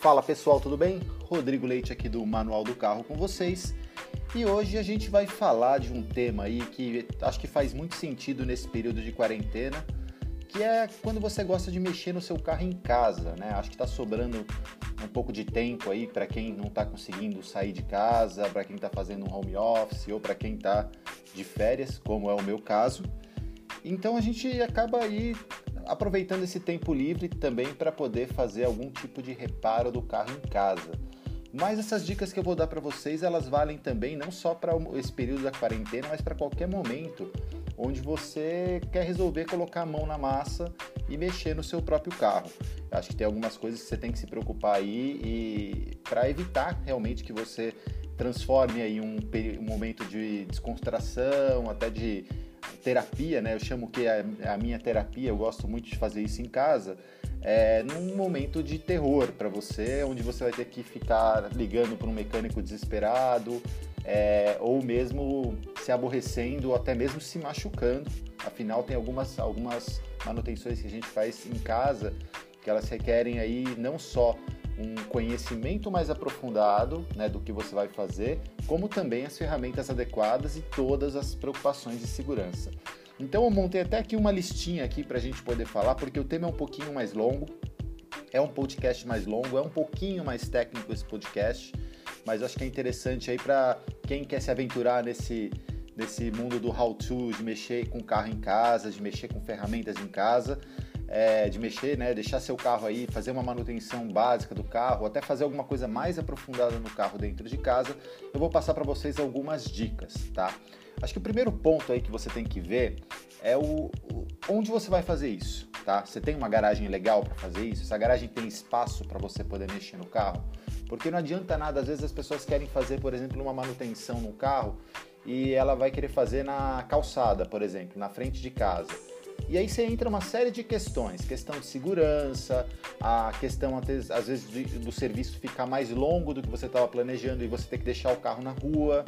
Fala pessoal, tudo bem? Rodrigo Leite aqui do Manual do Carro com vocês. E hoje a gente vai falar de um tema aí que acho que faz muito sentido nesse período de quarentena, que é quando você gosta de mexer no seu carro em casa, né? Acho que está sobrando um pouco de tempo aí para quem não está conseguindo sair de casa, para quem está fazendo um home office ou para quem está de férias, como é o meu caso. Então a gente acaba aí aproveitando esse tempo livre também para poder fazer algum tipo de reparo do carro em casa. Mas essas dicas que eu vou dar para vocês, elas valem também não só para esse período da quarentena, mas para qualquer momento onde você quer resolver colocar a mão na massa e mexer no seu próprio carro. Eu acho que tem algumas coisas que você tem que se preocupar aí e para evitar realmente que você transforme aí um, um momento de descontração, até de terapia, né? Eu chamo que é a minha terapia, eu gosto muito de fazer isso em casa, é num momento de terror para você, onde você vai ter que ficar ligando para um mecânico desesperado, é, ou mesmo se aborrecendo, ou até mesmo se machucando. Afinal, tem algumas, algumas manutenções que a gente faz em casa que elas requerem aí não só um conhecimento mais aprofundado né, do que você vai fazer, como também as ferramentas adequadas e todas as preocupações de segurança. Então eu montei até aqui uma listinha aqui para a gente poder falar, porque o tema é um pouquinho mais longo, é um podcast mais longo, é um pouquinho mais técnico esse podcast, mas acho que é interessante aí para quem quer se aventurar nesse nesse mundo do how to, de mexer com carro em casa, de mexer com ferramentas em casa é, de mexer, né, deixar seu carro aí, fazer uma manutenção básica do carro, até fazer alguma coisa mais aprofundada no carro dentro de casa, eu vou passar para vocês algumas dicas, tá? Acho que o primeiro ponto aí que você tem que ver é o, o onde você vai fazer isso, tá? Você tem uma garagem legal para fazer isso? Essa garagem tem espaço para você poder mexer no carro? Porque não adianta nada, às vezes as pessoas querem fazer, por exemplo, uma manutenção no carro e ela vai querer fazer na calçada, por exemplo, na frente de casa. E aí você entra uma série de questões, questão de segurança, a questão às vezes do serviço ficar mais longo do que você estava planejando e você ter que deixar o carro na rua.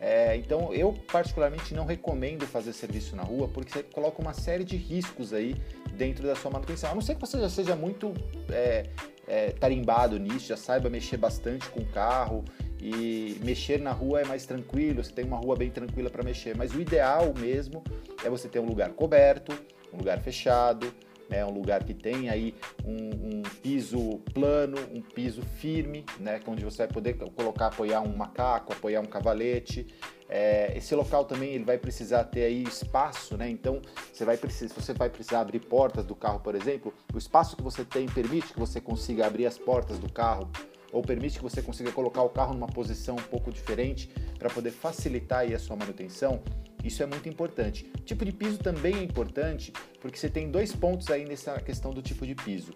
É, então eu particularmente não recomendo fazer serviço na rua porque você coloca uma série de riscos aí dentro da sua manutenção. A não ser que você já seja muito é, é, tarimbado nisso, já saiba mexer bastante com o carro e mexer na rua é mais tranquilo, você tem uma rua bem tranquila para mexer, mas o ideal mesmo é você ter um lugar coberto, um lugar fechado, né, um lugar que tem aí um, um, piso plano, um piso firme, né, onde você vai poder colocar, apoiar um macaco, apoiar um cavalete. É, esse local também ele vai precisar ter aí espaço, né? Então você vai precisar, você vai precisar abrir portas do carro, por exemplo, o espaço que você tem permite que você consiga abrir as portas do carro ou permite que você consiga colocar o carro numa posição um pouco diferente para poder facilitar aí a sua manutenção. Isso é muito importante. O tipo de piso também é importante, porque você tem dois pontos aí nessa questão do tipo de piso.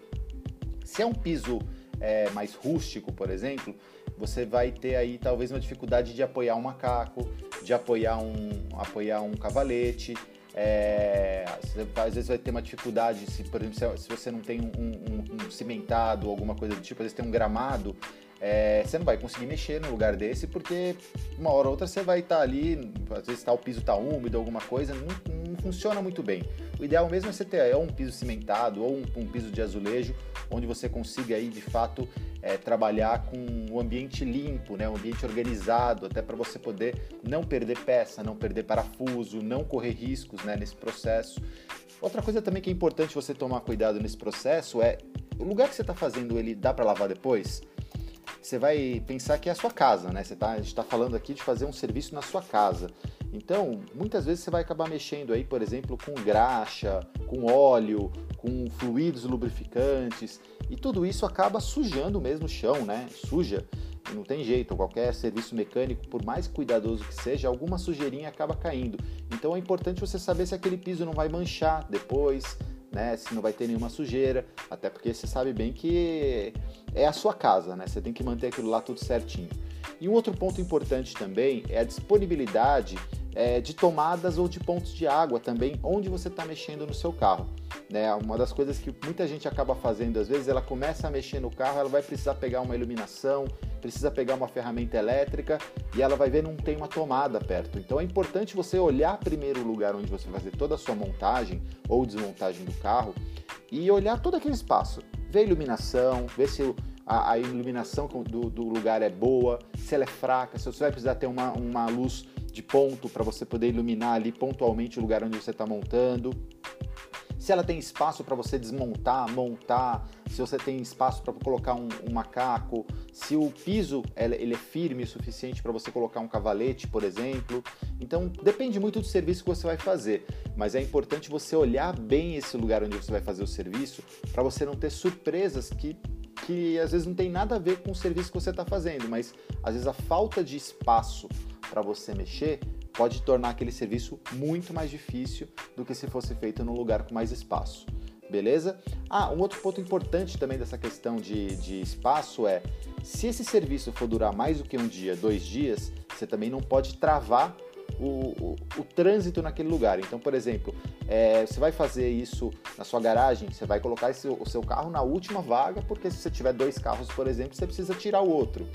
Se é um piso é, mais rústico, por exemplo, você vai ter aí talvez uma dificuldade de apoiar um macaco, de apoiar um, apoiar um cavalete. É, você, às vezes vai ter uma dificuldade, se, por exemplo, se, você não tem um, um, um cimentado ou alguma coisa do tipo, às vezes tem um gramado, é, você não vai conseguir mexer no lugar desse porque uma hora ou outra você vai estar tá ali, às vezes tá, o piso está úmido, alguma coisa, não, não, funciona muito bem. O ideal mesmo é você ter é, um piso cimentado ou um, um, piso de azulejo, onde você consiga aí de fato é, trabalhar com o um ambiente limpo, né, um ambiente organizado, até para você poder não perder peça, não perder parafuso, não correr riscos né, nesse processo. Outra coisa também que é importante você tomar cuidado nesse processo é o lugar que você está fazendo ele dá para lavar depois? Você vai pensar que é a sua casa, né? Você tá, a gente está falando aqui de fazer um serviço na sua casa. Então, muitas vezes você vai acabar mexendo aí, por exemplo, com graxa, com óleo, com fluidos lubrificantes, e tudo isso acaba sujando mesmo o chão, né? Suja. Não tem jeito, qualquer serviço mecânico, por mais cuidadoso que seja, alguma sujeirinha acaba caindo. Então é importante você saber se aquele piso não vai manchar depois, né? Se não vai ter nenhuma sujeira, até porque você sabe bem que é a sua casa, né? Você tem que manter aquilo lá tudo certinho. E um outro ponto importante também é a disponibilidade é, de tomadas ou de pontos de água também, onde você está mexendo no seu carro. Né? Uma das coisas que muita gente acaba fazendo, às vezes, ela começa a mexer no carro, ela vai precisar pegar uma iluminação, precisa pegar uma ferramenta elétrica e ela vai ver não tem uma tomada perto. Então é importante você olhar primeiro o lugar onde você vai fazer toda a sua montagem ou desmontagem do carro e olhar todo aquele espaço. Ver iluminação, ver se a, a iluminação do, do, lugar é boa, se ela é fraca, se você vai precisar ter uma, uma luz de ponto para você poder iluminar ali pontualmente o lugar onde você está montando se ela tem espaço para você desmontar, montar, se você tem espaço para colocar um, um, macaco, se o piso ele é firme o suficiente para você colocar um cavalete, por exemplo. Então depende muito do serviço que você vai fazer, mas é importante você olhar bem esse lugar onde você vai fazer o serviço para você não ter surpresas que que às vezes não tem nada a ver com o serviço que você está fazendo, mas às vezes a falta de espaço para você mexer pode tornar aquele serviço muito mais difícil do que se fosse feito num lugar com mais espaço. Beleza? Ah, um outro ponto importante também dessa questão de, de espaço é se esse serviço for durar mais do que um dia, dois dias, você também não pode travar o, o, o, trânsito naquele lugar. Então, por exemplo, é, você vai fazer isso na sua garagem, você vai colocar esse, o seu carro na última vaga, porque se você tiver dois carros, por exemplo, você precisa tirar o outro.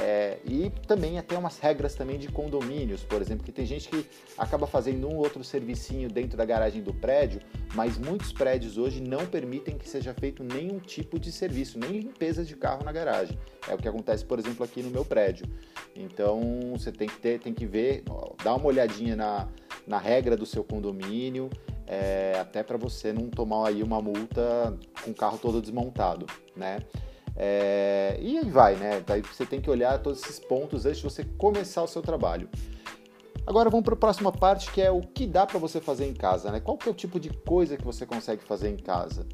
É, e também até umas regras também de condomínios, por exemplo, que tem gente que acaba fazendo um outro servicinho dentro da garagem do prédio, mas muitos prédios hoje não permitem que seja feito nenhum tipo de serviço, nem limpeza de carro na garagem. É o que acontece, por exemplo, aqui no meu prédio. Então você tem que ter, tem que ver, dar uma olhadinha na, na regra do seu condomínio, é, até para você não tomar aí uma multa com o carro todo desmontado, né? É, e aí vai, né? Daí você tem que olhar todos esses pontos antes de você começar o seu trabalho. Agora vamos para a próxima parte, que é o que dá para você fazer em casa, né? Qual que é o tipo de coisa que você consegue fazer em casa?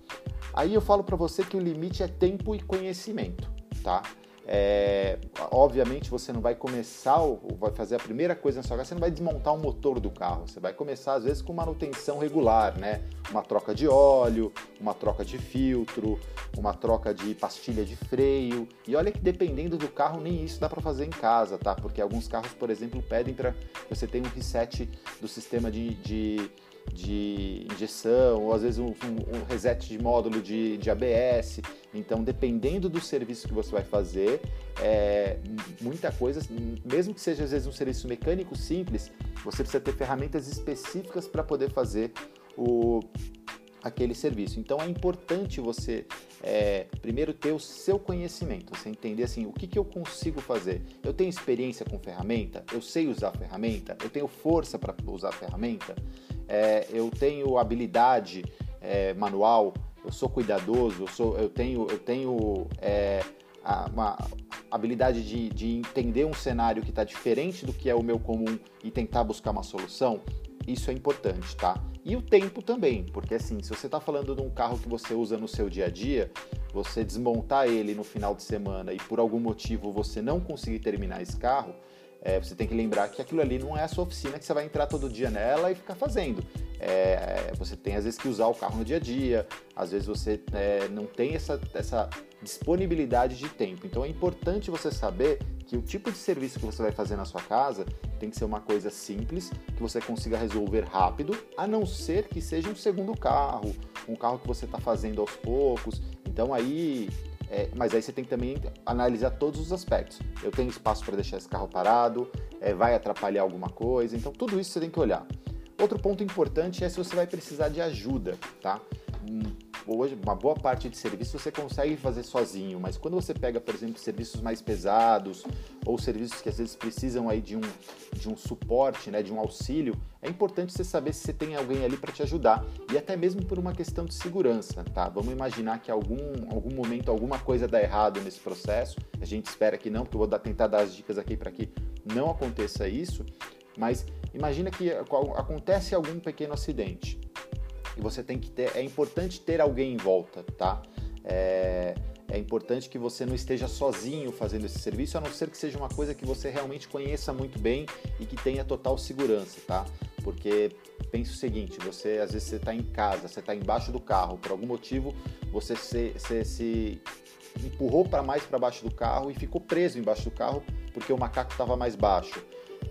Aí eu falo para você que o limite é tempo e conhecimento, tá? É, obviamente você não vai começar ou vai fazer a primeira coisa na sua casa, você não vai desmontar o motor do carro, você vai começar às vezes com manutenção regular, né? Uma troca de óleo, uma troca de filtro, uma troca de pastilha de freio. E olha que dependendo do carro, nem isso dá para fazer em casa, tá? Porque alguns carros, por exemplo, pedem para você tenha um reset do sistema de, de de injeção, ou às vezes um, um, reset de módulo de, de, ABS. Então, dependendo do serviço que você vai fazer, é, muita coisa, mesmo que seja às vezes um serviço mecânico simples, você precisa ter ferramentas específicas para poder fazer o, aquele serviço. Então é importante você é, primeiro ter o seu conhecimento, você entender assim o que, que eu consigo fazer. Eu tenho experiência com ferramenta, eu sei usar ferramenta, eu tenho força para usar ferramenta é, eu tenho habilidade é, manual, eu sou cuidadoso, eu, sou, eu tenho, eu tenho é, uma habilidade de, de entender um cenário que está diferente do que é o meu comum e tentar buscar uma solução, isso é importante, tá? E o tempo também, porque assim, se você está falando de um carro que você usa no seu dia a dia, você desmontar ele no final de semana e por algum motivo você não conseguir terminar esse carro, é, você tem que lembrar que aquilo ali não é a sua oficina que você vai entrar todo dia nela e ficar fazendo. É, você tem às vezes que usar o carro no dia a dia, às vezes você é, não tem essa, essa disponibilidade de tempo. Então é importante você saber que o tipo de serviço que você vai fazer na sua casa tem que ser uma coisa simples, que você consiga resolver rápido, a não ser que seja um segundo carro, um carro que você está fazendo aos poucos. Então aí é, mas aí você tem que também analisar todos os aspectos. Eu tenho espaço para deixar esse carro parado, é, vai atrapalhar alguma coisa, então tudo isso você tem que olhar. Outro ponto importante é se você vai precisar de ajuda, tá? Hoje uma boa parte de serviço você consegue fazer sozinho, mas quando você pega, por exemplo, serviços mais pesados ou serviços que às vezes precisam aí de um, de um suporte, né, de um auxílio, é importante você saber se você tem alguém ali para te ajudar e até mesmo por uma questão de segurança, tá? Vamos imaginar que algum algum momento alguma coisa dá errado nesse processo. A gente espera que não, porque eu vou dar, tentar dar as dicas aqui para que não aconteça isso. Mas imagina que acontece algum pequeno acidente e você tem que ter. É importante ter alguém em volta, tá? É, é importante que você não esteja sozinho fazendo esse serviço, a não ser que seja uma coisa que você realmente conheça muito bem e que tenha total segurança, tá? Porque pense o seguinte, você às vezes você está em casa, você está embaixo do carro, por algum motivo você se, você se empurrou para mais para baixo do carro e ficou preso embaixo do carro porque o macaco estava mais baixo.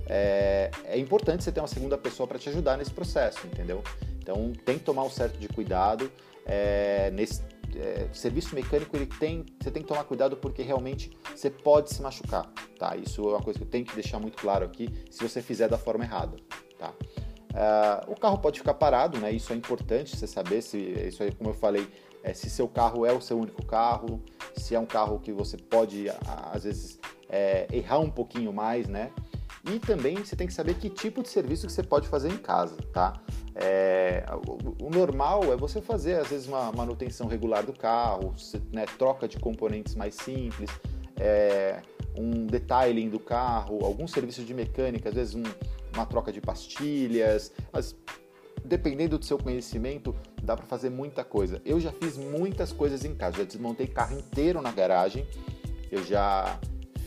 É, é importante você ter uma segunda pessoa para te ajudar nesse processo, entendeu? Então tem que tomar um certo de cuidado. É, nesse é, serviço mecânico ele tem, você tem que tomar cuidado porque realmente você pode se machucar, tá? Isso é uma coisa que eu tenho que deixar muito claro aqui se você fizer da forma errada, tá? Uh, o carro pode ficar parado, né? Isso é importante você saber se isso aí, como eu falei, é, se seu carro é o seu único carro, se é um carro que você pode às vezes é, errar um pouquinho mais, né? E também você tem que saber que tipo de serviço que você pode fazer em casa, tá? É, o, normal é você fazer às vezes uma manutenção regular do carro, né, troca de componentes mais simples, é, um detailing do carro, algum serviço de mecânica, às vezes um, uma troca de pastilhas, as, dependendo do seu conhecimento, dá para fazer muita coisa. Eu já fiz muitas coisas em casa, já desmontei carro inteiro na garagem, eu já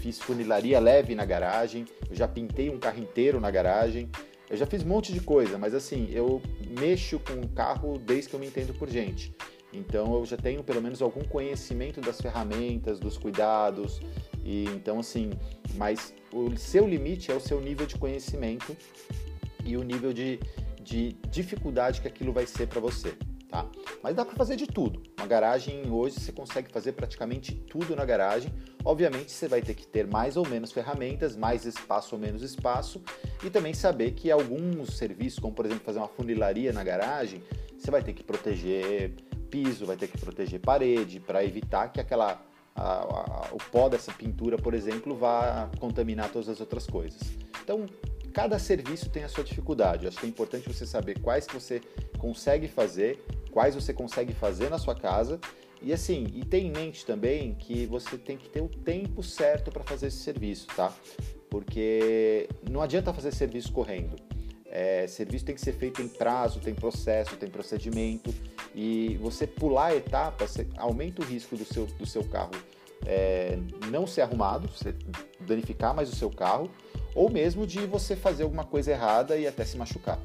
fiz funilaria leve na garagem, eu já pintei um carro inteiro na garagem, eu já fiz um monte de coisa, mas assim, eu mexo com o carro desde que eu me entendo por gente. Então eu já tenho pelo menos algum conhecimento das ferramentas, dos cuidados, e então assim, mas o seu limite é o seu nível de conhecimento e o nível de, de dificuldade que aquilo vai ser para você, tá? Mas dá para fazer de tudo. Uma garagem hoje você consegue fazer praticamente tudo na garagem. Obviamente você vai ter que ter mais ou menos ferramentas, mais espaço ou menos espaço, e também saber que alguns serviços, como por exemplo fazer uma funilaria na garagem, você vai ter que proteger piso, vai ter que proteger parede para evitar que aquela a, a, o pó dessa pintura, por exemplo, vá contaminar todas as outras coisas. Então, cada serviço tem a sua dificuldade. Acho que é importante você saber quais que você consegue fazer, quais você consegue fazer na sua casa e assim, e ter em mente também que você tem que ter o tempo certo para fazer esse serviço, tá? Porque não adianta fazer serviço correndo. É, serviço tem que ser feito em prazo, tem processo, tem procedimento e você pular etapas aumenta o risco do seu, do seu carro é, não ser arrumado, você danificar mais o seu carro ou mesmo de você fazer alguma coisa errada e até se machucar.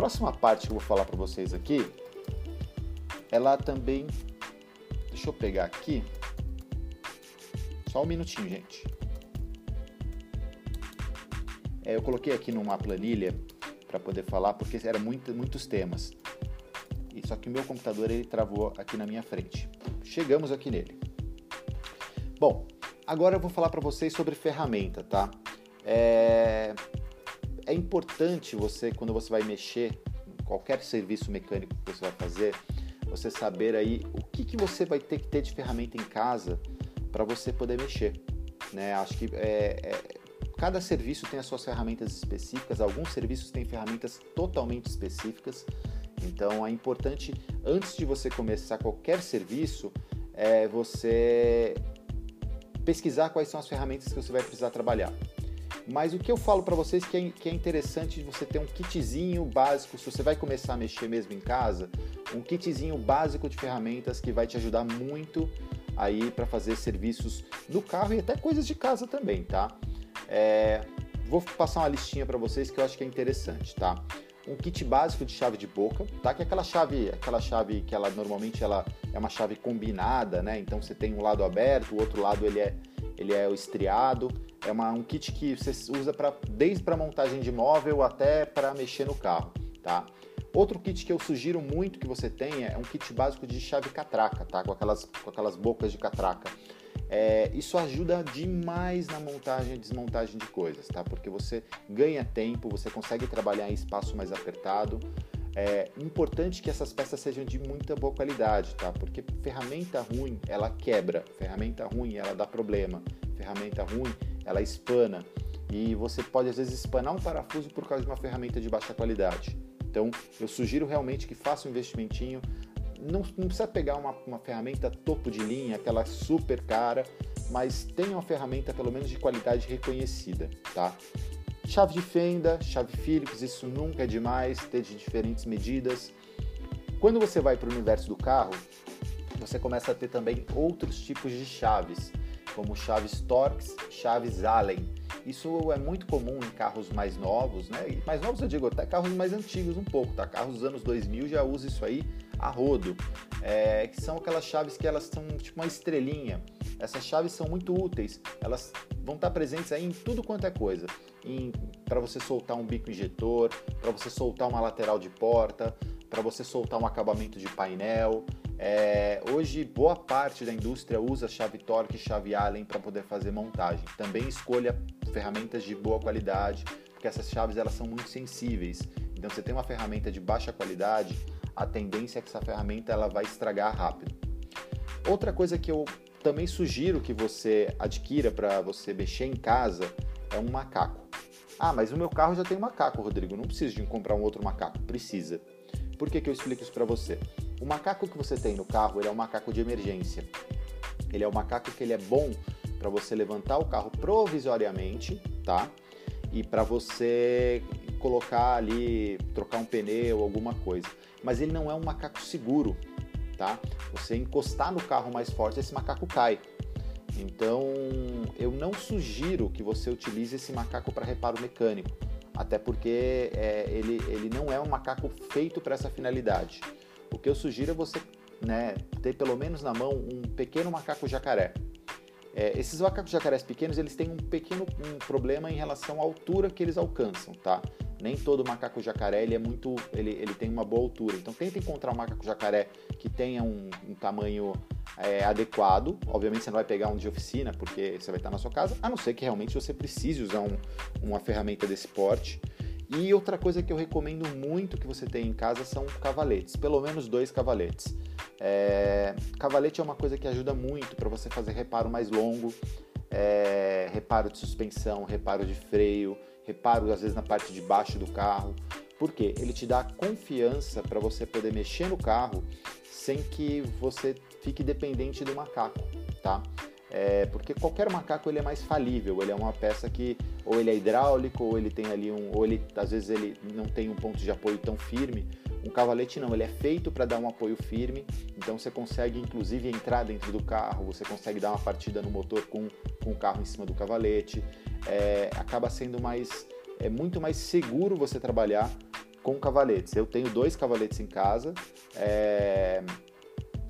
Próxima parte que eu vou falar para vocês aqui, ela também, deixa eu pegar aqui, só um minutinho, gente. É, eu coloquei aqui numa planilha para poder falar, porque eram muito, muitos temas. E só que o meu computador ele travou aqui na minha frente. Chegamos aqui nele. Bom, agora eu vou falar para vocês sobre ferramenta, tá? É... é importante você, quando você vai mexer em qualquer serviço mecânico que você vai fazer, você saber aí o que, que você vai ter que ter de ferramenta em casa para você poder mexer. Né? Acho que é, é Cada serviço tem as suas ferramentas específicas, alguns serviços têm ferramentas totalmente específicas. Então é importante, antes de você começar qualquer serviço, é você pesquisar quais são as ferramentas que você vai precisar trabalhar. Mas o que eu falo para vocês que é, que é interessante você ter um kitzinho básico, se você vai começar a mexer mesmo em casa, um kitzinho básico de ferramentas que vai te ajudar muito aí para fazer serviços no carro e até coisas de casa também, tá? É, vou passar uma listinha para vocês que eu acho que é interessante, tá? Um kit básico de chave de boca, tá? Que é aquela chave, aquela chave que ela normalmente ela é uma chave combinada, né? Então você tem um lado aberto, o outro lado ele é ele é o estriado. É uma, um kit que você usa para desde para montagem de móvel até para mexer no carro, tá? Outro kit que eu sugiro muito que você tenha é um kit básico de chave catraca, tá? Com aquelas, com aquelas bocas de catraca. É, isso ajuda demais na montagem e desmontagem de coisas, tá? Porque você ganha tempo, você consegue trabalhar em espaço mais apertado. É importante que essas peças sejam de muita boa qualidade, tá? Porque ferramenta ruim, ela quebra, ferramenta ruim, ela dá problema, ferramenta ruim, ela espana. E você pode às vezes espanar um parafuso por causa de uma ferramenta de baixa qualidade. Então, eu sugiro realmente que faça um investimentinho, não, não precisa pegar uma, uma ferramenta topo de linha, aquela super cara, mas tenha uma ferramenta pelo menos de qualidade reconhecida, tá? Chave de fenda, chave Phillips, isso nunca é demais, ter de diferentes medidas. Quando você vai para o universo do carro, você começa a ter também outros tipos de chaves, como chaves Torx, chaves Allen. Isso é muito comum em carros mais novos, né? E mais novos eu digo até carros mais antigos um pouco, tá? Carros dos anos 2000 já usa isso aí a rodo, é, que são aquelas chaves que elas são tipo uma estrelinha. Essas chaves são muito úteis, elas vão estar presentes aí em tudo quanto é coisa. Para você soltar um bico injetor, para você soltar uma lateral de porta, para você soltar um acabamento de painel. É, hoje, boa parte da indústria usa chave Torque e chave Allen para poder fazer montagem. Também escolha ferramentas de boa qualidade, porque essas chaves elas são muito sensíveis. Então, você tem uma ferramenta de baixa qualidade, a tendência é que essa ferramenta ela vai estragar rápido. Outra coisa que eu também sugiro que você adquira para você mexer em casa é um macaco. Ah, mas o meu carro já tem um macaco, Rodrigo. Não precisa de comprar um outro macaco. Precisa. Por que, que eu explico isso para você? O macaco que você tem no carro, ele é um macaco de emergência. Ele é um macaco que ele é bom para você levantar o carro provisoriamente, tá? E para você colocar ali, trocar um pneu, alguma coisa. Mas ele não é um macaco seguro, tá? Você encostar no carro mais forte, esse macaco cai. Então, eu não sugiro que você utilize esse macaco para reparo mecânico, até porque é, ele, ele não é um macaco feito para essa finalidade. O que eu sugiro é você né, ter pelo menos na mão um pequeno macaco jacaré. É, esses macacos jacarés pequenos eles têm um pequeno um problema em relação à altura que eles alcançam, tá? Nem todo macaco jacaré ele é muito, ele, ele tem uma boa altura. Então tenta encontrar um macaco jacaré que tenha um, um tamanho é, adequado. Obviamente você não vai pegar um de oficina porque você vai estar na sua casa, a não ser que realmente você precise usar um, uma ferramenta desse porte. E outra coisa que eu recomendo muito que você tenha em casa são cavaletes, pelo menos dois cavaletes. É, cavalete é uma coisa que ajuda muito para você fazer reparo mais longo, é, reparo de suspensão, reparo de freio, reparo às vezes na parte de baixo do carro. Por quê? Ele te dá confiança para você poder mexer no carro sem que você fique dependente do macaco, tá? É, porque qualquer macaco ele é mais falível, ele é uma peça que ou ele é hidráulico, ou ele tem ali um, ou ele às vezes ele não tem um ponto de apoio tão firme. Um cavalete não, ele é feito para dar um apoio firme, então você consegue inclusive entrar dentro do carro, você consegue dar uma partida no motor com, com o carro em cima do cavalete. É, acaba sendo mais é muito mais seguro você trabalhar com cavaletes. Eu tenho dois cavaletes em casa. É,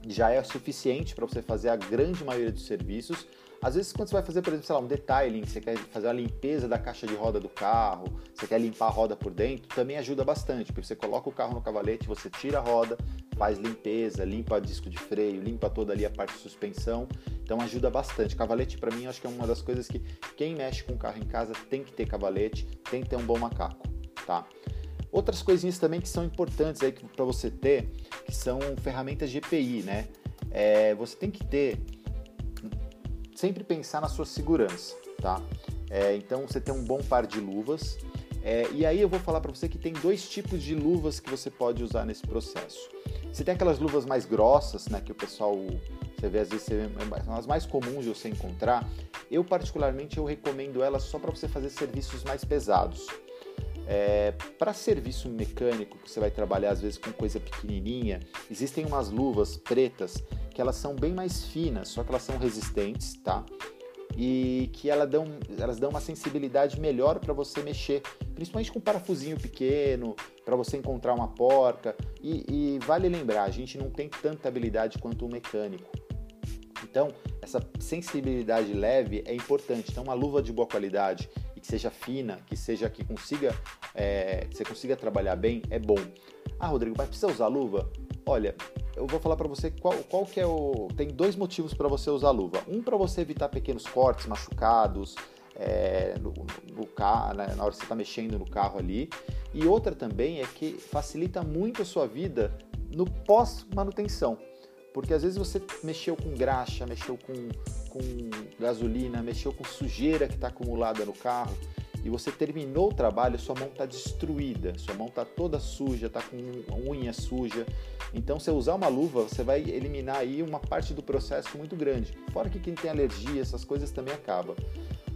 já é suficiente para você fazer a grande maioria dos serviços. Às vezes, quando você vai fazer, por exemplo, sei lá, um detailing, você quer fazer a limpeza da caixa de roda do carro, você quer limpar a roda por dentro, também ajuda bastante, porque você coloca o carro no cavalete, você tira a roda, faz limpeza, limpa o disco de freio, limpa toda ali a parte de suspensão, então ajuda bastante. Cavalete, para mim, acho que é uma das coisas que quem mexe com carro em casa tem que ter cavalete, tem que ter um bom macaco, tá? Outras coisinhas também que são importantes aí para você ter, que são ferramentas EPI, né? É, você tem que ter, sempre pensar na sua segurança, tá? É, então você tem um bom par de luvas. É, e aí eu vou falar para você que tem dois tipos de luvas que você pode usar nesse processo. Você tem aquelas luvas mais grossas, né? Que o pessoal você vê às vezes são as mais comuns de você encontrar. Eu particularmente eu recomendo elas só para você fazer serviços mais pesados. É, para serviço mecânico, que você vai trabalhar às vezes com coisa pequenininha, existem umas luvas pretas que elas são bem mais finas, só que elas são resistentes, tá? E que elas dão, elas dão uma sensibilidade melhor para você mexer, principalmente com um parafusinho pequeno, para você encontrar uma porca. E, e vale lembrar, a gente não tem tanta habilidade quanto o mecânico. Então, essa sensibilidade leve é importante. Então, uma luva de boa qualidade e que seja fina, que seja que consiga, é, que você consiga trabalhar bem, é bom. Ah, Rodrigo, mas precisa usar luva? Olha, eu vou falar para você qual, qual que é o. Tem dois motivos para você usar luva. Um para você evitar pequenos cortes, machucados é, no, no, carro, né, na hora que você está mexendo no carro ali. E outra também é que facilita muito a sua vida no pós-manutenção. Porque às vezes você mexeu com graxa, mexeu com, com gasolina, mexeu com sujeira que está acumulada no carro e você terminou o trabalho, sua mão está destruída, sua mão está toda suja, está com unha suja. Então, se usar uma luva, você vai eliminar aí uma parte do processo muito grande. Fora que quem tem alergia, essas coisas também acaba.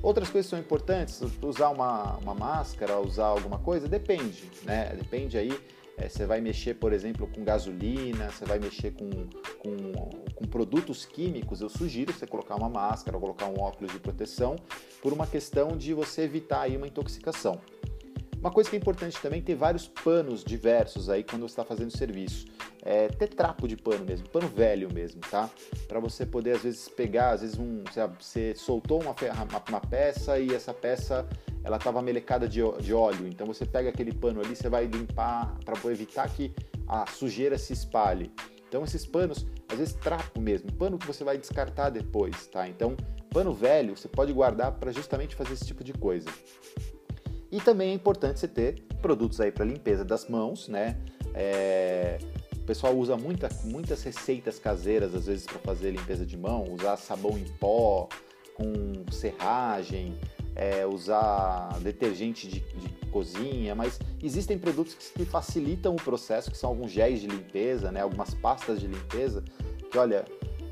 Outras coisas são importantes, usar uma, uma máscara, usar alguma coisa, depende, né? Depende aí é, você vai mexer, por exemplo, com gasolina, você vai mexer com, com, com, produtos químicos, eu sugiro você colocar uma máscara, colocar um óculos de proteção, por uma questão de você evitar aí uma intoxicação. Uma coisa que é importante também ter vários panos diversos aí quando você está fazendo serviço. É, ter trapo de pano mesmo, pano velho mesmo, tá? Para você poder às vezes pegar, às vezes um, você soltou uma, uma, uma peça e essa peça ela estava melecada de, de óleo. Então você pega aquele pano ali, você vai limpar para evitar que a sujeira se espalhe. Então esses panos, às vezes trapo mesmo, pano que você vai descartar depois, tá? Então pano velho você pode guardar para justamente fazer esse tipo de coisa. E também é importante você ter produtos aí para limpeza das mãos, né? É, o pessoal usa muita, muitas receitas caseiras, às vezes, para fazer limpeza de mão, usar sabão em pó com serragem, é, usar detergente de, de, cozinha, mas existem produtos que, que, facilitam o processo, que são alguns géis de limpeza, né, algumas pastas de limpeza, que olha,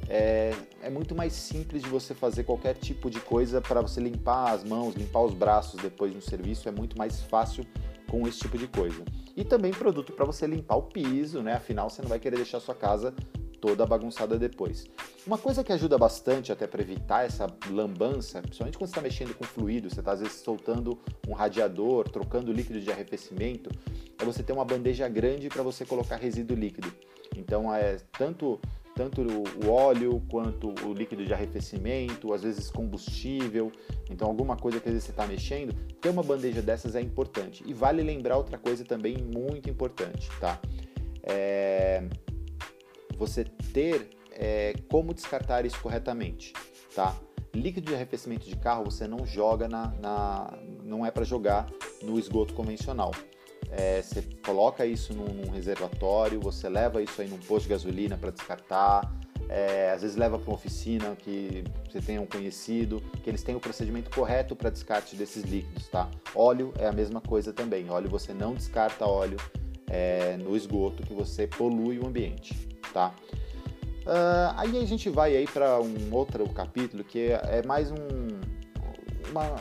é, é muito mais simples de você fazer qualquer tipo de coisa para você limpar as mãos, limpar os braços depois no serviço, é muito mais fácil com esse tipo de coisa. E também produto para você limpar o piso, né? Afinal, você não vai querer deixar sua casa toda bagunçada depois. Uma coisa que ajuda bastante até para evitar essa lambança, principalmente quando você está mexendo com fluido, você está às vezes soltando um radiador, trocando líquido de arrefecimento, é você ter uma bandeja grande para você colocar resíduo líquido. Então é tanto tanto o óleo quanto o líquido de arrefecimento, às vezes combustível. Então, alguma coisa que às vezes você está mexendo, ter uma bandeja dessas é importante. E vale lembrar outra coisa também muito importante, tá? É você ter é, como descartar isso corretamente, tá? Líquido de arrefecimento de carro você não joga na, na não é para jogar no esgoto convencional. É, você coloca isso num, num, reservatório, você leva isso aí num posto de gasolina para descartar, é, às vezes leva para uma oficina que você tenha um conhecido, que eles têm o procedimento correto para descarte desses líquidos, tá? Óleo é a mesma coisa também. Óleo você não descarta óleo é, no esgoto que você polui o ambiente, tá? Uh, aí a gente vai aí para um outro capítulo que é, mais um, uma,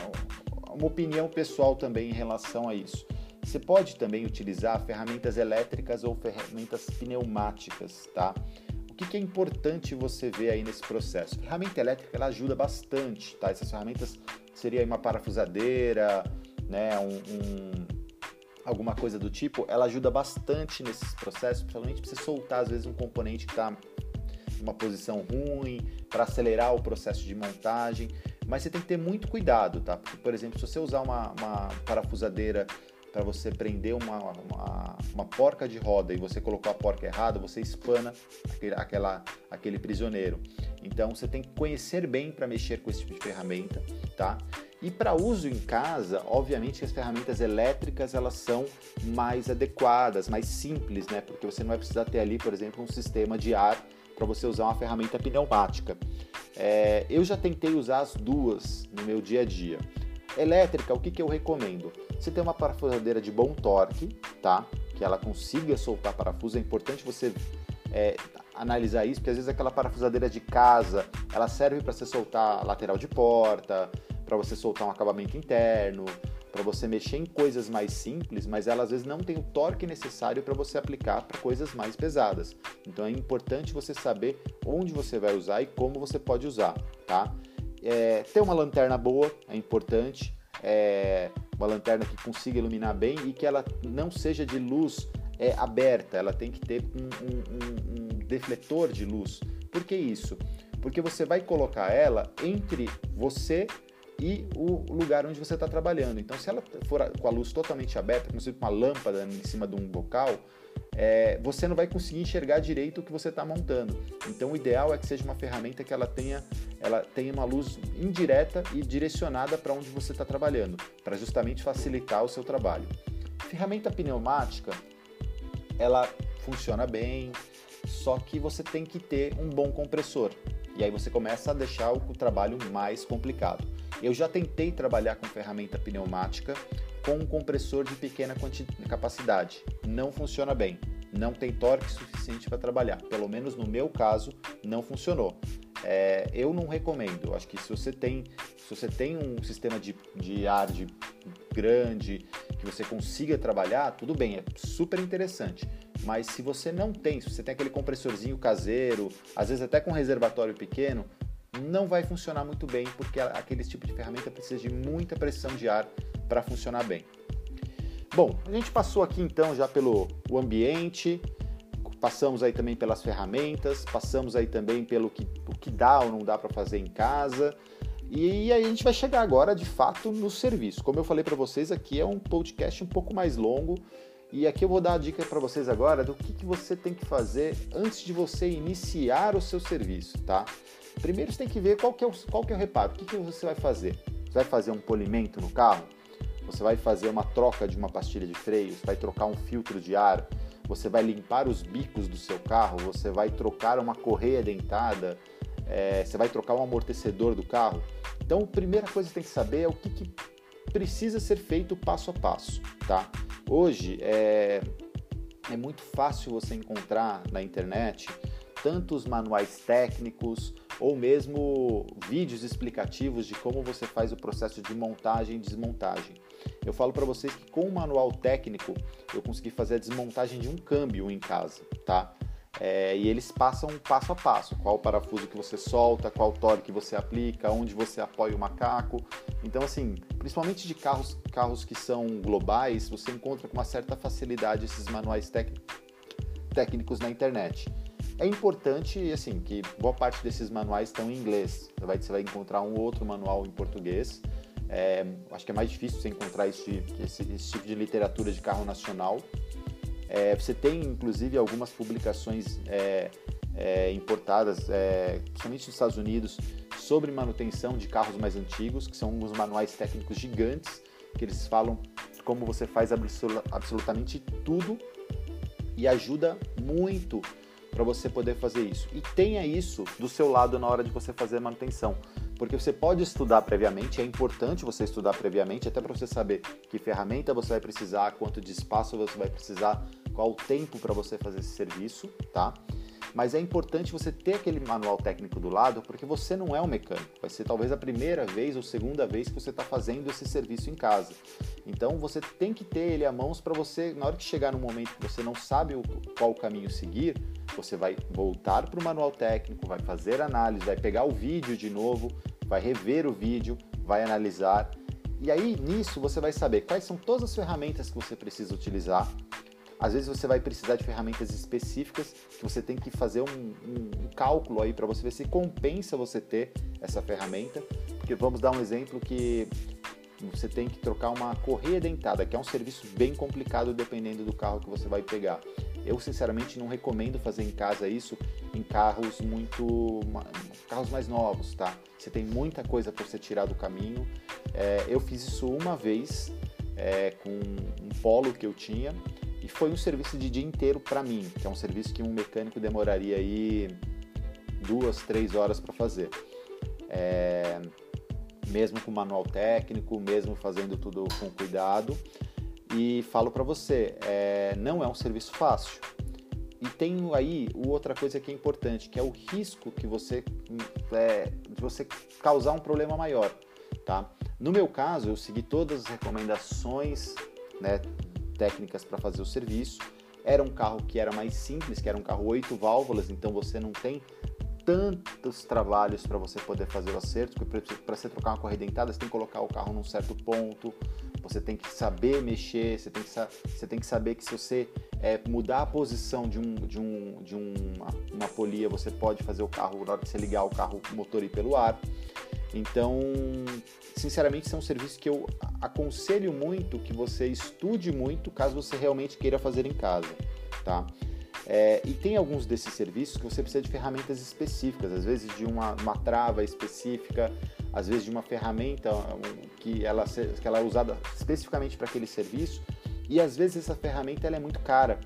uma opinião pessoal também em relação a isso. Você pode também utilizar ferramentas elétricas ou ferramentas pneumáticas, tá? O que, que é importante você ver aí nesse processo? Ferramenta elétrica ela ajuda bastante, tá? Essas ferramentas seria uma parafusadeira, né? Um, um, alguma coisa do tipo, ela ajuda bastante nesses processos, principalmente para você soltar às vezes um componente que está uma posição ruim, para acelerar o processo de montagem. Mas você tem que ter muito cuidado, tá? Porque, por exemplo, se você usar uma, uma parafusadeira para você prender uma, uma, uma, porca de roda e você colocou a porca errada, você espana aquele, aquela, aquele prisioneiro. Então você tem que conhecer bem para mexer com esse tipo de ferramenta, tá? E para uso em casa, obviamente as ferramentas elétricas elas são mais adequadas, mais simples, né? Porque você não vai precisar ter ali, por exemplo, um sistema de ar para você usar uma ferramenta pneumática. É, eu já tentei usar as duas no meu dia a dia. Elétrica, o que, que eu recomendo? Você tem uma parafusadeira de bom torque, tá? Que ela consiga soltar parafuso. É importante você é, analisar isso, porque às vezes aquela parafusadeira de casa, ela serve para você soltar lateral de porta, para você soltar um acabamento interno, para você mexer em coisas mais simples, mas ela às vezes não tem o torque necessário para você aplicar para coisas mais pesadas. Então é importante você saber onde você vai usar e como você pode usar, tá? É, ter uma lanterna boa é importante, é, uma lanterna que consiga iluminar bem e que ela não seja de luz é, aberta, ela tem que ter um, um, um, um defletor de luz. Por que isso? Porque você vai colocar ela entre você e o lugar onde você está trabalhando. Então, se ela for com a luz totalmente aberta, como se fosse uma lâmpada em cima de um bocal, é, você não vai conseguir enxergar direito o que você está montando. Então, o ideal é que seja uma ferramenta que ela tenha, ela tenha uma luz indireta e direcionada para onde você está trabalhando, para justamente facilitar o seu trabalho. Ferramenta pneumática, ela funciona bem, só que você tem que ter um bom compressor. E aí você começa a deixar o trabalho mais complicado. Eu já tentei trabalhar com ferramenta pneumática com um compressor de pequena capacidade. Não funciona bem. Não tem torque suficiente para trabalhar. Pelo menos no meu caso, não funcionou. É, eu não recomendo. Acho que se você tem, se você tem um sistema de, de ar de grande que você consiga trabalhar, tudo bem, é super interessante. Mas se você não tem, se você tem aquele compressorzinho caseiro, às vezes até com reservatório pequeno, não vai funcionar muito bem, porque aquele tipo de ferramenta precisa de muita pressão de ar para funcionar bem. Bom, a gente passou aqui então já pelo o ambiente, passamos aí também pelas ferramentas, passamos aí também pelo que, o que dá ou não dá para fazer em casa. E aí a gente vai chegar agora de fato no serviço. Como eu falei para vocês, aqui é um podcast um pouco mais longo e aqui eu vou dar a dica para vocês agora do que, que você tem que fazer antes de você iniciar o seu serviço, tá? Primeiro você tem que ver qual que é o, qual que é o reparo, o que, que você vai fazer. Você vai fazer um polimento no carro? Você vai fazer uma troca de uma pastilha de freio, vai trocar um filtro de ar, você vai limpar os bicos do seu carro, você vai trocar uma correia dentada, é, você vai trocar um amortecedor do carro. Então, a primeira coisa que tem que saber é o que, que precisa ser feito passo a passo, tá? Hoje é, é muito fácil você encontrar na internet tantos manuais técnicos ou mesmo vídeos explicativos de como você faz o processo de montagem e desmontagem. Eu falo para vocês que com o manual técnico eu consegui fazer a desmontagem de um câmbio em casa, tá? É, e eles passam passo a passo, qual parafuso que você solta, qual torque que você aplica, onde você apoia o macaco. Então, assim, principalmente de carros, carros que são globais, você encontra com uma certa facilidade esses manuais técnicos na internet. É importante, assim, que boa parte desses manuais estão em inglês. Você vai encontrar um outro manual em português. É, acho que é mais difícil você encontrar esse, esse, esse tipo de literatura de carro nacional. É, você tem, inclusive, algumas publicações é, é, importadas, é, principalmente nos Estados Unidos, sobre manutenção de carros mais antigos, que são uns manuais técnicos gigantes, que eles falam como você faz absolutamente tudo e ajuda muito para você poder fazer isso. E tenha isso do seu lado na hora de você fazer manutenção porque você pode estudar previamente, é importante você estudar previamente, até para você saber que ferramenta você vai precisar, quanto de espaço você vai precisar, qual o tempo para você fazer esse serviço, tá? Mas é importante você ter aquele manual técnico do lado, porque você não é um mecânico. Vai ser talvez a primeira vez ou segunda vez que você está fazendo esse serviço em casa. Então você tem que ter ele à mãos para você, na hora que chegar no momento que você não sabe qual caminho seguir, você vai voltar para o manual técnico, vai fazer análise, vai pegar o vídeo de novo, vai rever o vídeo, vai analisar. E aí nisso você vai saber quais são todas as ferramentas que você precisa utilizar. Às vezes você vai precisar de ferramentas específicas que você tem que fazer um, um, um cálculo aí para você ver se compensa você ter essa ferramenta. Porque vamos dar um exemplo que você tem que trocar uma correia dentada, que é um serviço bem complicado dependendo do carro que você vai pegar. Eu sinceramente não recomendo fazer em casa isso em carros muito carros mais novos, tá? Você tem muita coisa para você tirar do caminho. É, eu fiz isso uma vez é, com um Polo que eu tinha e foi um serviço de dia inteiro para mim, que é um serviço que um mecânico demoraria aí duas, três horas para fazer. É, mesmo com manual técnico, mesmo fazendo tudo com cuidado. E falo para você, é, não é um serviço fácil. E tem aí outra coisa que é importante, que é o risco que você é, de você causar um problema maior, tá? No meu caso, eu segui todas as recomendações, né, técnicas para fazer o serviço. Era um carro que era mais simples, que era um carro oito válvulas, então você não tem tantos trabalhos para você poder fazer o acerto, porque para você trocar uma correia dentada, você tem que colocar o carro num certo ponto, você tem que saber mexer, você tem que, você tem que saber que se você é, mudar a posição de, um, de, um, de uma, uma polia, você pode fazer o carro, na hora que você ligar o carro, o motor ir pelo ar. Então, sinceramente, isso é um serviço que eu aconselho muito que você estude muito caso você realmente queira fazer em casa, tá? É, e tem alguns desses serviços que você precisa de ferramentas específicas, às vezes de uma, uma trava específica, às vezes de uma ferramenta que ela, que ela é usada especificamente para aquele serviço, e às vezes essa ferramenta ela é muito cara.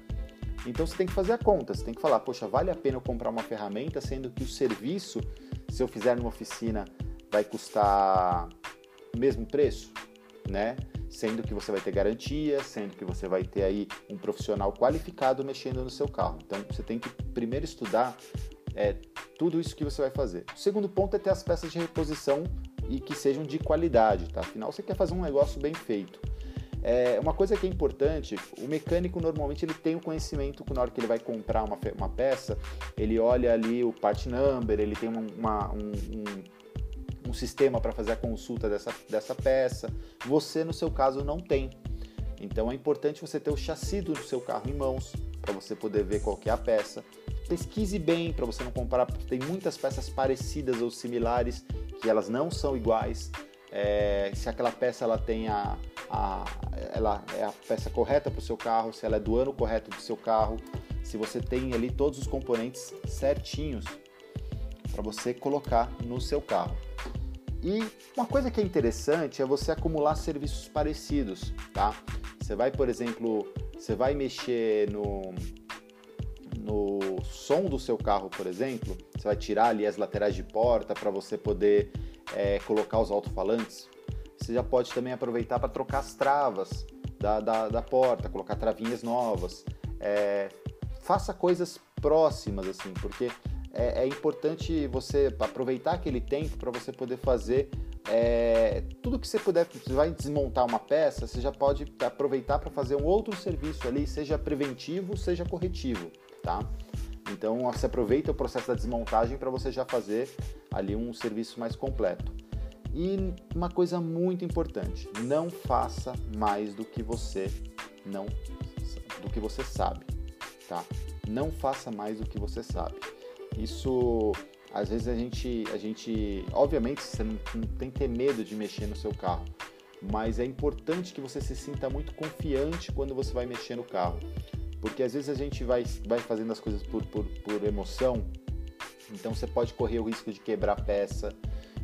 Então você tem que fazer a conta, você tem que falar, poxa, vale a pena eu comprar uma ferramenta, sendo que o serviço, se eu fizer numa oficina, vai custar o mesmo preço, né? Sendo que você vai ter garantia, sendo que você vai ter aí um profissional qualificado mexendo no seu carro. Então você tem que primeiro estudar é, tudo isso que você vai fazer. O segundo ponto é ter as peças de reposição e que sejam de qualidade, tá? Afinal, você quer fazer um negócio bem feito. É, uma coisa que é importante, o mecânico normalmente ele tem o conhecimento na hora que ele vai comprar uma, uma peça, ele olha ali o part number, ele tem uma, um, um um sistema para fazer a consulta dessa, dessa peça. Você, no seu caso, não tem. Então é importante você ter o chassi do seu carro em mãos para você poder ver qual é a peça. Pesquise bem para você não comparar, porque tem muitas peças parecidas ou similares que elas não são iguais. É, se aquela peça ela tem a, a, ela é a peça correta para o seu carro, se ela é do ano correto do seu carro, se você tem ali todos os componentes certinhos para você colocar no seu carro. E uma coisa que é interessante é você acumular serviços parecidos, tá? Você vai, por exemplo, você vai mexer no, no som do seu carro, por exemplo, você vai tirar ali as laterais de porta para você poder é, colocar os alto-falantes. Você já pode também aproveitar para trocar as travas da, da, da, porta, colocar travinhas novas. É, faça coisas próximas, assim, porque é, é importante você aproveitar aquele tempo para você poder fazer é, tudo que você puder, você vai desmontar uma peça, você já pode aproveitar para fazer um outro serviço ali, seja preventivo, seja corretivo, tá? Então você aproveita o processo da desmontagem para você já fazer ali um serviço mais completo. E uma coisa muito importante, não faça mais do que você não do que você sabe, tá? Não faça mais do que você sabe. Isso, às vezes a gente, a gente, obviamente você não, tem que ter medo de mexer no seu carro, mas é importante que você se sinta muito confiante quando você vai mexer no carro, porque às vezes a gente vai, vai fazendo as coisas por, por, por emoção, então você pode correr o risco de quebrar peça,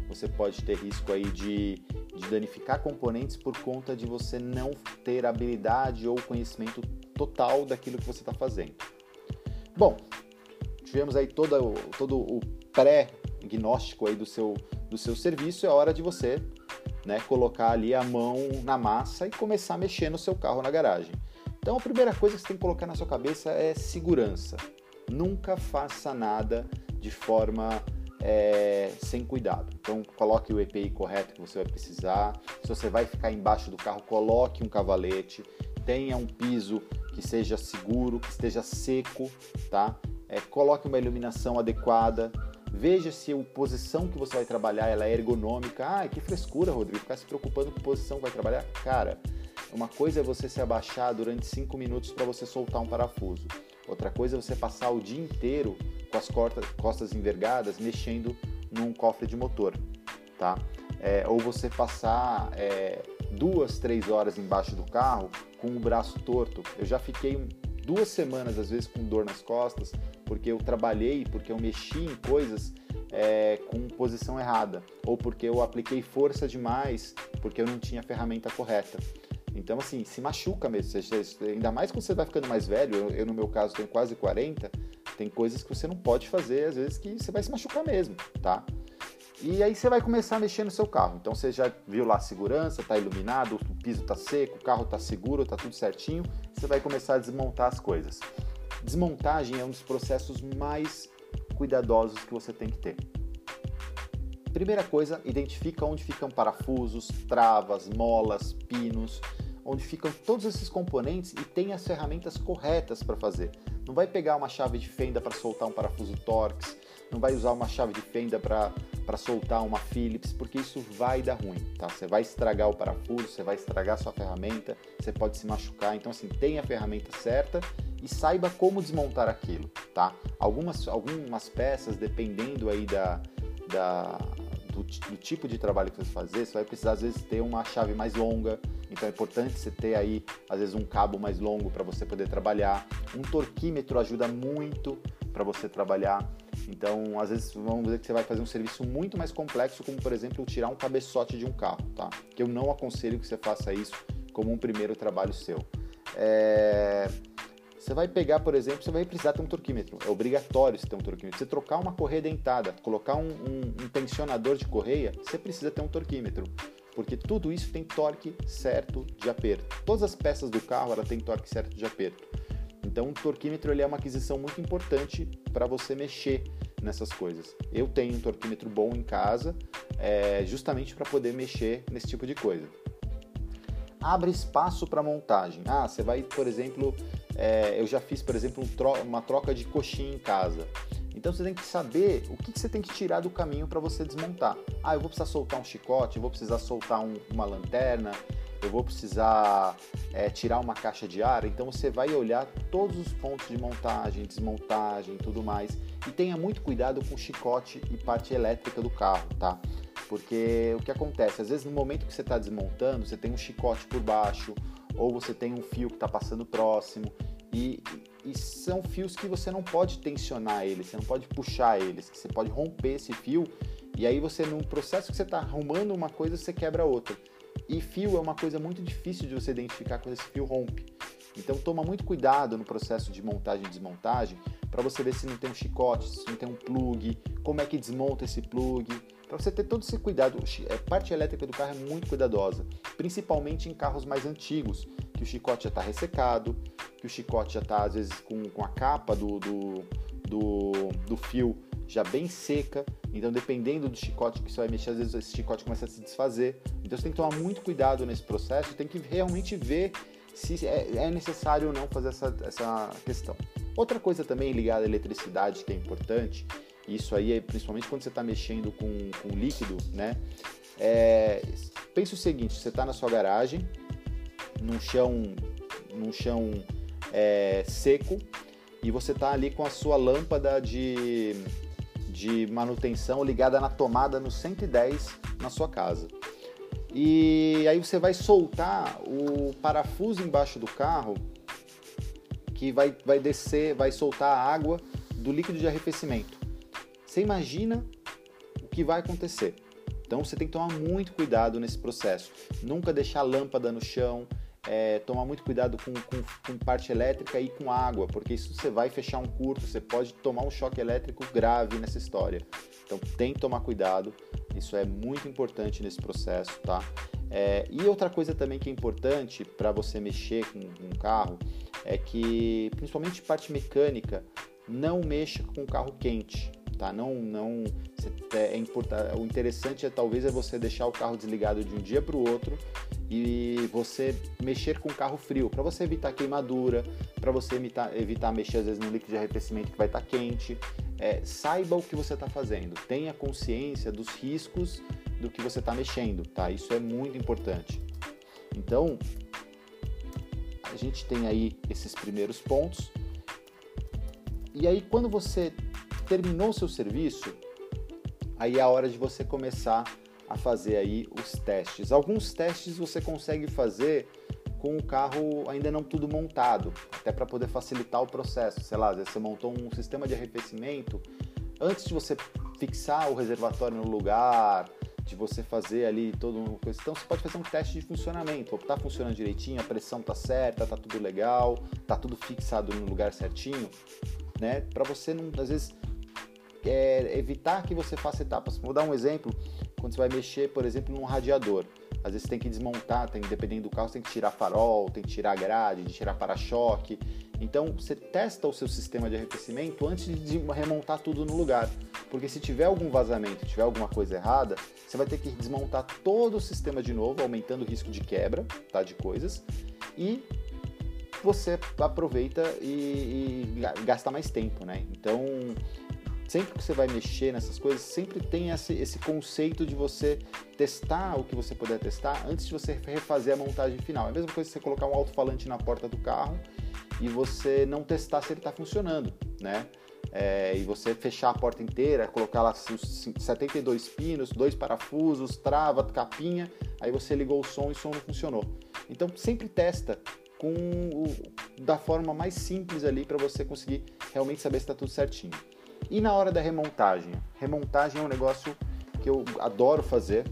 você pode ter risco aí de, de danificar componentes por conta de você não ter habilidade ou conhecimento total daquilo que você está fazendo. Bom, tivemos aí todo, o pré-gnóstico aí do seu, do seu serviço, é hora de você né, colocar ali a mão na massa e começar a mexer no seu carro na garagem. Então a primeira coisa que você tem que colocar na sua cabeça é segurança. Nunca faça nada de forma é, sem cuidado. Então coloque o EPI correto que você vai precisar. Se você vai ficar embaixo do carro, coloque um cavalete. Tenha um piso que seja seguro, que esteja seco, tá? É, coloque uma iluminação adequada, veja se a posição que você vai trabalhar ela é ergonômica. Ah, que frescura, Rodrigo, ficar se preocupando com a posição que vai trabalhar. Cara, uma coisa é você se abaixar durante 5 minutos para você soltar um parafuso. Outra coisa é você passar o dia inteiro com as costas envergadas mexendo num cofre de motor, tá? É, ou você passar é, duas, três horas embaixo do carro com o braço torto. Eu já fiquei duas semanas, às vezes, com dor nas costas, porque eu trabalhei, porque eu mexi em coisas é, com posição errada, ou porque eu apliquei força demais, porque eu não tinha a ferramenta correta. Então, assim, se machuca mesmo. Ainda mais quando você vai ficando mais velho, eu, eu, no meu caso tenho quase 40, tem coisas que você não pode fazer, às vezes, que você vai se machucar mesmo, tá? E aí você vai começar a mexer no seu carro. Então você já viu lá a segurança, está iluminado, o piso está seco, o carro está seguro, está tudo certinho. Você vai começar a desmontar as coisas. Desmontagem é um dos processos mais cuidadosos que você tem que ter. Primeira coisa, identifica onde ficam parafusos, travas, molas, pinos, onde ficam todos esses componentes e tem as ferramentas corretas para fazer. Não vai pegar uma chave de fenda para soltar um parafuso Torx, não vai usar uma chave de fenda para soltar uma Phillips, porque isso vai dar ruim, tá? Você vai estragar o parafuso, você vai estragar a sua ferramenta, você pode se machucar. Então, assim, tenha a ferramenta certa e saiba como desmontar aquilo, tá? Algumas, algumas peças, dependendo aí da, da, do, do, tipo de trabalho que você fazer, você vai precisar às vezes ter uma chave mais longa, então é importante você ter aí às vezes um cabo mais longo para você poder trabalhar. Um torquímetro ajuda muito para você trabalhar. Então, às vezes, vamos dizer que você vai fazer um serviço muito mais complexo, como por exemplo tirar um cabeçote de um carro, tá? Que eu não aconselho que você faça isso como um primeiro trabalho seu. É... Você vai pegar, por exemplo, você vai precisar ter um torquímetro. É obrigatório você ter um torquímetro. Você trocar uma correia dentada, colocar um, um, um tensionador de correia, você precisa ter um torquímetro. Porque tudo isso tem torque certo de aperto. Todas as peças do carro ela tem torque certo de aperto. Então, o torquímetro ele é uma aquisição muito importante para você mexer nessas coisas. Eu tenho um torquímetro bom em casa, é, justamente para poder mexer nesse tipo de coisa. Abre espaço para montagem. Ah, você vai, por exemplo, é, eu já fiz, por exemplo, um tro uma troca de coxinha em casa. Então você tem que saber o que, que você tem que tirar do caminho para você desmontar. Ah, eu vou precisar soltar um chicote, eu vou precisar soltar um, uma lanterna, eu vou precisar é, tirar uma caixa de ar. Então você vai olhar todos os pontos de montagem, desmontagem, tudo mais. E tenha muito cuidado com chicote e parte elétrica do carro, tá? Porque o que acontece? Às vezes no momento que você está desmontando, você tem um chicote por baixo ou você tem um fio que está passando próximo e, e, são fios que você não pode tensionar eles, você não pode puxar eles, você pode romper esse fio E aí você, no processo que você está arrumando uma coisa, você quebra outra. E fio é uma coisa muito difícil de você identificar quando esse fio rompe. Então toma muito cuidado no processo de montagem e desmontagem para você ver se não tem um chicote, se não tem um plug, como é que desmonta esse plug, para você ter todo esse cuidado. A é, parte elétrica do carro é muito cuidadosa, principalmente em carros mais antigos, que o chicote já está ressecado, que o chicote já está às vezes com, com a capa do, do, do, do fio já bem seca, então dependendo do chicote que você vai mexer, às vezes esse chicote começa a se desfazer. Então você tem que tomar muito cuidado nesse processo, tem que realmente ver se é, é necessário ou não fazer essa, essa questão. Outra coisa também ligada à eletricidade que é importante, isso aí é principalmente quando você está mexendo com, com líquido, né? É, pense o seguinte: você está na sua garagem, num chão, num chão é, seco, e você está ali com a sua lâmpada de, de manutenção ligada na tomada no 110 na sua casa. E aí você vai soltar o parafuso embaixo do carro que vai, vai descer, vai soltar a água do líquido de arrefecimento. Você imagina o que vai acontecer. Então você tem que tomar muito cuidado nesse processo. Nunca deixar a lâmpada no chão, é, tomar muito cuidado com, com, com, parte elétrica e com água, porque isso você vai fechar um curto, você pode tomar um choque elétrico grave nessa história. Então tem que tomar cuidado, isso é muito importante nesse processo, tá? É, e outra coisa também que é importante para você mexer com um carro é que, principalmente parte mecânica, não mexa com o carro quente, tá? Não, não é, é. O interessante é talvez é você deixar o carro desligado de um dia para o outro e você mexer com o carro frio, para você evitar queimadura, para você evitar, evitar mexer às vezes no líquido de arrefecimento que vai estar tá quente. É, saiba o que você está fazendo, tenha consciência dos riscos do que você está mexendo, tá? Isso é muito importante. Então, a gente tem aí esses primeiros pontos. E aí, quando você terminou seu serviço, aí é a hora de você começar a fazer aí os testes. Alguns testes você consegue fazer com o carro ainda não tudo montado, até para poder facilitar o processo. Sei lá, você montou um sistema de arrefecimento, antes de você fixar o reservatório no lugar, de você fazer ali todo uma coisa. Então você pode fazer um teste de funcionamento. Está funcionando direitinho, a pressão está certa, está tudo legal, está tudo fixado no lugar certinho, né? Para você não, às vezes, é, evitar que você faça etapas. Vou dar um exemplo. Quando você vai mexer, por exemplo, num radiador, às vezes tem que desmontar, tem, dependendo do carro, tem que tirar farol, tem que tirar grade, de tirar para-choque. Então você testa o seu sistema de arrefecimento antes de remontar tudo no lugar. Porque se tiver algum vazamento, tiver alguma coisa errada, você vai ter que desmontar todo o sistema de novo, aumentando o risco de quebra tá, de coisas. E você aproveita e, e gasta mais tempo, né? Então, sempre que você vai mexer nessas coisas, sempre tem esse, esse conceito de você testar o que você puder testar antes de você refazer a montagem final. É a mesma coisa que você colocar um alto-falante na porta do carro e você não testar se ele está funcionando, né? É, e você fechar a porta inteira, colocar lá os 72 pinos, dois parafusos, trava, capinha, aí você ligou o som e o som não funcionou. Então sempre testa com o, da forma mais simples ali para você conseguir realmente saber se está tudo certinho. E na hora da remontagem? Remontagem é um negócio que eu adoro fazer,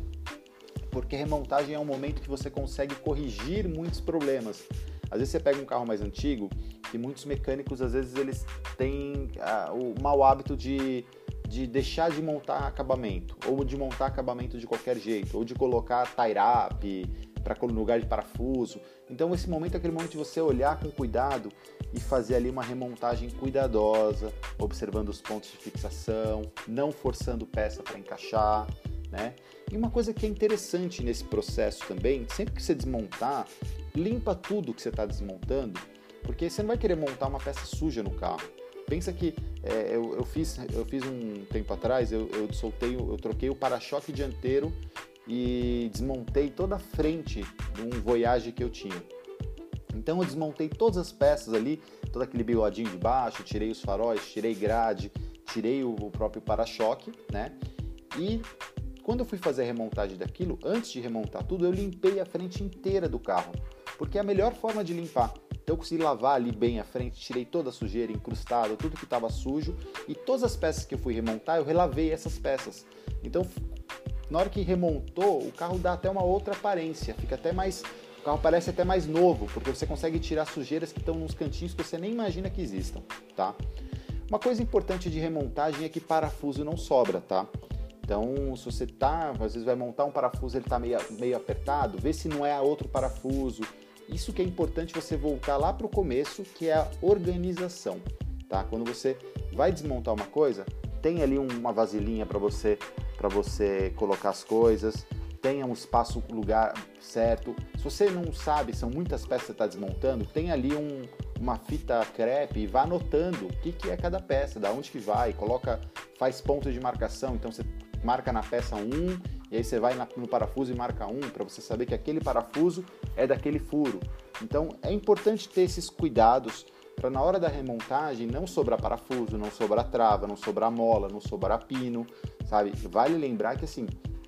porque remontagem é um momento que você consegue corrigir muitos problemas. Às vezes você pega um carro mais antigo e muitos mecânicos, às vezes, eles têm ah, o mau hábito de, de deixar de montar acabamento, ou de montar acabamento de qualquer jeito, ou de colocar tie-up para lugar de parafuso. Então esse momento é aquele momento de você olhar com cuidado e fazer ali uma remontagem cuidadosa, observando os pontos de fixação, não forçando peça para encaixar, né? E uma coisa que é interessante nesse processo também, sempre que você desmontar, limpa tudo que você está desmontando, porque você não vai querer montar uma peça suja no carro. Pensa que é, eu, eu, fiz, eu fiz um tempo atrás, eu, eu soltei, eu troquei o para-choque dianteiro e desmontei toda a frente de um Voyage que eu tinha. Então eu desmontei todas as peças ali, todo aquele bigodinho de baixo, tirei os faróis, tirei grade, tirei o próprio para-choque, né? E quando eu fui fazer a remontagem daquilo, antes de remontar tudo, eu limpei a frente inteira do carro, porque é a melhor forma de limpar. Então eu consegui lavar ali bem a frente, tirei toda a sujeira, incrustada, tudo que estava sujo e todas as peças que eu fui remontar, eu relavei essas peças. Então, na hora que remontou, o carro dá até uma outra aparência, fica até mais o carro parece até mais novo, porque você consegue tirar sujeiras que estão nos cantinhos que você nem imagina que existam, tá? Uma coisa importante de remontagem é que parafuso não sobra, tá? Então, se você tá, às vezes vai montar um parafuso, ele tá meio, meio apertado, vê se não é outro parafuso. Isso que é importante você voltar lá para o começo, que é a organização, tá? Quando você vai desmontar uma coisa, tem ali uma vasilhinha para você para você colocar as coisas, tenha um espaço, um lugar certo. Se você não sabe, são muitas peças que está desmontando, tem ali um, uma fita crepe e vá anotando o que, que é cada peça, da onde que vai, coloca, faz pontos de marcação, então você marca na peça 1 e aí você vai no parafuso e marca 1 para você saber que aquele parafuso é daquele furo. Então é importante ter esses cuidados para na hora da remontagem não sobrar parafuso, não sobrar trava, não sobrar mola, não sobrar pino, sabe? Vale lembrar que assim,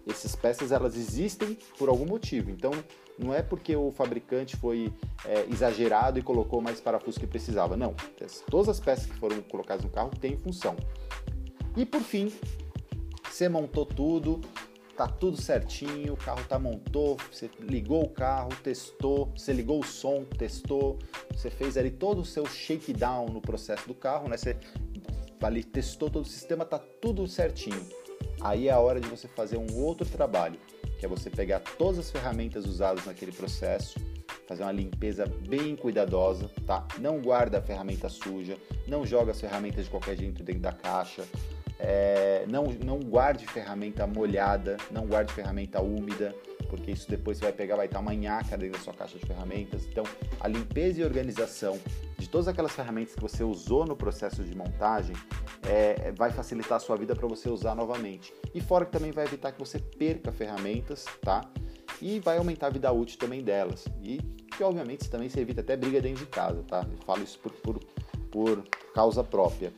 essas peças elas existem por algum motivo. Então, não é porque o fabricante foi é, exagerado e colocou mais parafuso que precisava. Não. Todas as peças que foram colocadas no carro têm função. E por fim, você montou tudo, tá tudo certinho, o carro tá montou, você ligou o carro, testou, você ligou o som, testou, você fez ali todo o seu shakedown no processo do carro, né? Você ali testou todo o sistema, tá tudo certinho aí é a hora de você fazer um outro trabalho, que é você pegar todas as ferramentas usadas naquele processo, fazer uma limpeza bem cuidadosa, tá? Não guarda a ferramenta suja, não joga as ferramentas de qualquer jeito dentro da caixa, é, não, não guarde ferramenta molhada, não guarde ferramenta úmida, porque isso depois você vai pegar, vai estar uma nhaca dentro da sua caixa de ferramentas. Então, a limpeza e organização de todas aquelas ferramentas que você usou no processo de montagem é, vai facilitar a sua vida para você usar novamente. E fora que também vai evitar que você perca ferramentas, tá? E vai aumentar a vida útil também delas. E que, obviamente, também você evita até briga dentro de casa, tá? Eu falo isso por, por, por causa própria.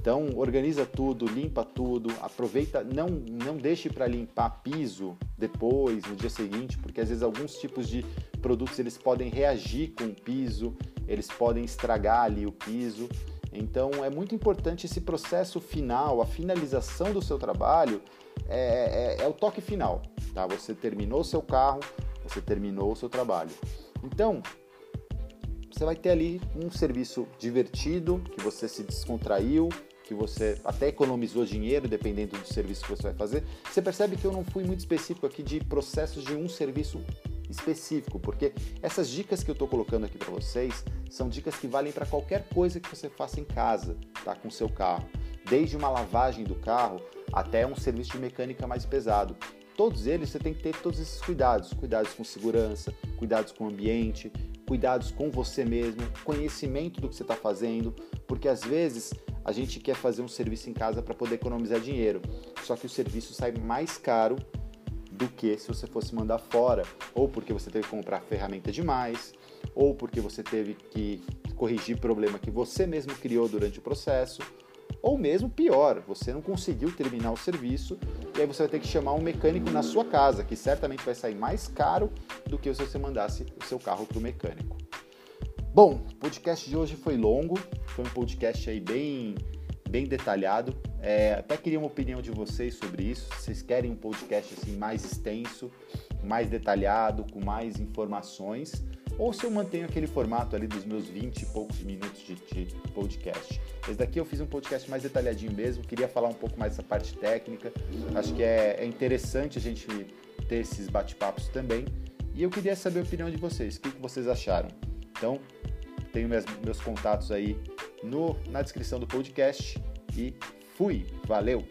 Então, organiza tudo, limpa tudo, aproveita, não, não deixe para limpar piso depois, no dia seguinte, porque às vezes alguns tipos de produtos eles podem reagir com o piso, eles podem estragar ali o piso. Então, é muito importante esse processo final, a finalização do seu trabalho, é, é, é o toque final, tá? Você terminou o seu carro, você terminou o seu trabalho. Então, você vai ter ali um serviço divertido, que você se descontraiu, que você até economizou dinheiro, dependendo do serviço que você vai fazer. Você percebe que eu não fui muito específico aqui de processos de um serviço específico, porque essas dicas que eu estou colocando aqui para vocês são dicas que valem para qualquer coisa que você faça em casa, tá, com seu carro, desde uma lavagem do carro até um serviço de mecânica mais pesado. Todos eles você tem que ter todos esses cuidados, cuidados com segurança, cuidados com o ambiente, cuidados com você mesmo, conhecimento do que você está fazendo, porque às vezes a gente quer fazer um serviço em casa para poder economizar dinheiro, só que o serviço sai mais caro do que se você fosse mandar fora, ou porque você teve que comprar ferramenta demais, ou porque você teve que corrigir problema que você mesmo criou durante o processo, ou mesmo pior, você não conseguiu terminar o serviço e aí você vai ter que chamar um mecânico na sua casa, que certamente vai sair mais caro do que se você mandasse o seu carro para o mecânico. Bom, o podcast de hoje foi longo, foi um podcast aí bem, bem detalhado. É, até queria uma opinião de vocês sobre isso. Vocês querem um podcast assim mais extenso, mais detalhado, com mais informações, ou se eu mantenho aquele formato ali dos meus 20 e poucos minutos de, de podcast. Esse daqui eu fiz um podcast mais detalhadinho mesmo, queria falar um pouco mais dessa parte técnica. Acho que é, é interessante a gente ter esses bate-papos também. E eu queria saber a opinião de vocês, o que, que vocês acharam. Então, tenho meus contatos aí no, na descrição do podcast e fui! Valeu!